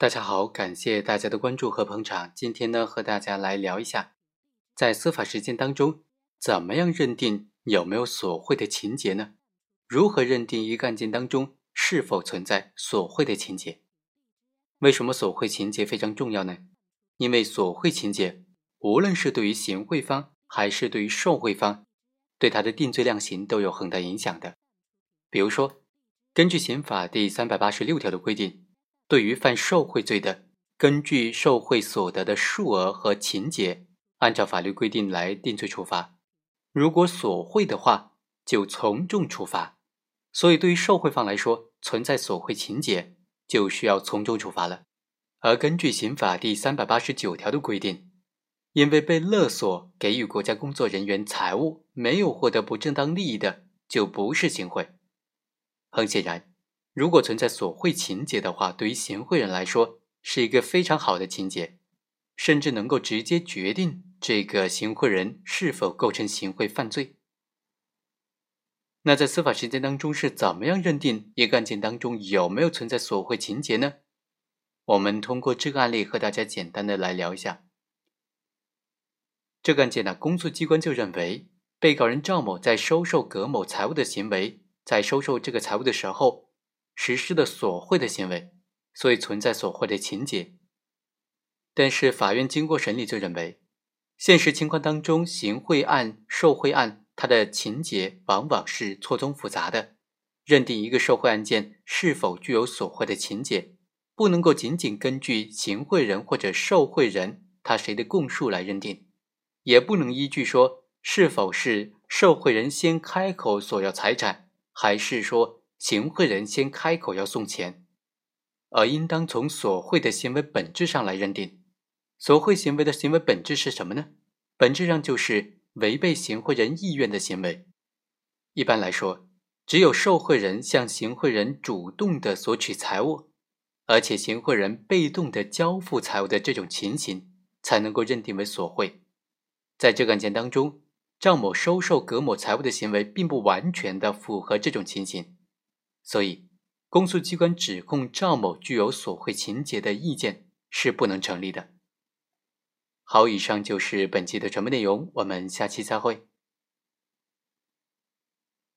大家好，感谢大家的关注和捧场。今天呢，和大家来聊一下，在司法实践当中，怎么样认定有没有索贿的情节呢？如何认定一个案件当中是否存在索贿的情节？为什么索贿情节非常重要呢？因为索贿情节，无论是对于行贿方还是对于受贿方，对他的定罪量刑都有很大影响的。比如说，根据刑法第三百八十六条的规定。对于犯受贿罪的，根据受贿所得的数额和情节，按照法律规定来定罪处罚。如果索贿的话，就从重处罚。所以，对于受贿方来说，存在索贿情节，就需要从重处罚了。而根据刑法第三百八十九条的规定，因为被勒索给予国家工作人员财物，没有获得不正当利益的，就不是行贿。很显然。如果存在索贿情节的话，对于行贿人来说是一个非常好的情节，甚至能够直接决定这个行贿人是否构成行贿犯罪。那在司法实践当中是怎么样认定一个案件当中有没有存在索贿情节呢？我们通过这个案例和大家简单的来聊一下。这个案件呢，公诉机关就认为被告人赵某在收受葛某财物的行为，在收受这个财物的时候。实施的索贿的行为，所以存在索贿的情节。但是法院经过审理就认为，现实情况当中，行贿案、受贿案，它的情节往往是错综复杂的。认定一个受贿案件是否具有索贿的情节，不能够仅仅根据行贿人或者受贿人他谁的供述来认定，也不能依据说是否是受贿人先开口索要财产，还是说。行贿人先开口要送钱，而应当从索贿的行为本质上来认定。索贿行为的行为本质是什么呢？本质上就是违背行贿人意愿的行为。一般来说，只有受贿人向行贿人主动的索取财物，而且行贿人被动的交付财物的这种情形，才能够认定为索贿。在这个案件当中，赵某收受葛某财物的行为，并不完全的符合这种情形。所以，公诉机关指控赵某具有索贿情节的意见是不能成立的。好，以上就是本期的全部内容，我们下期再会。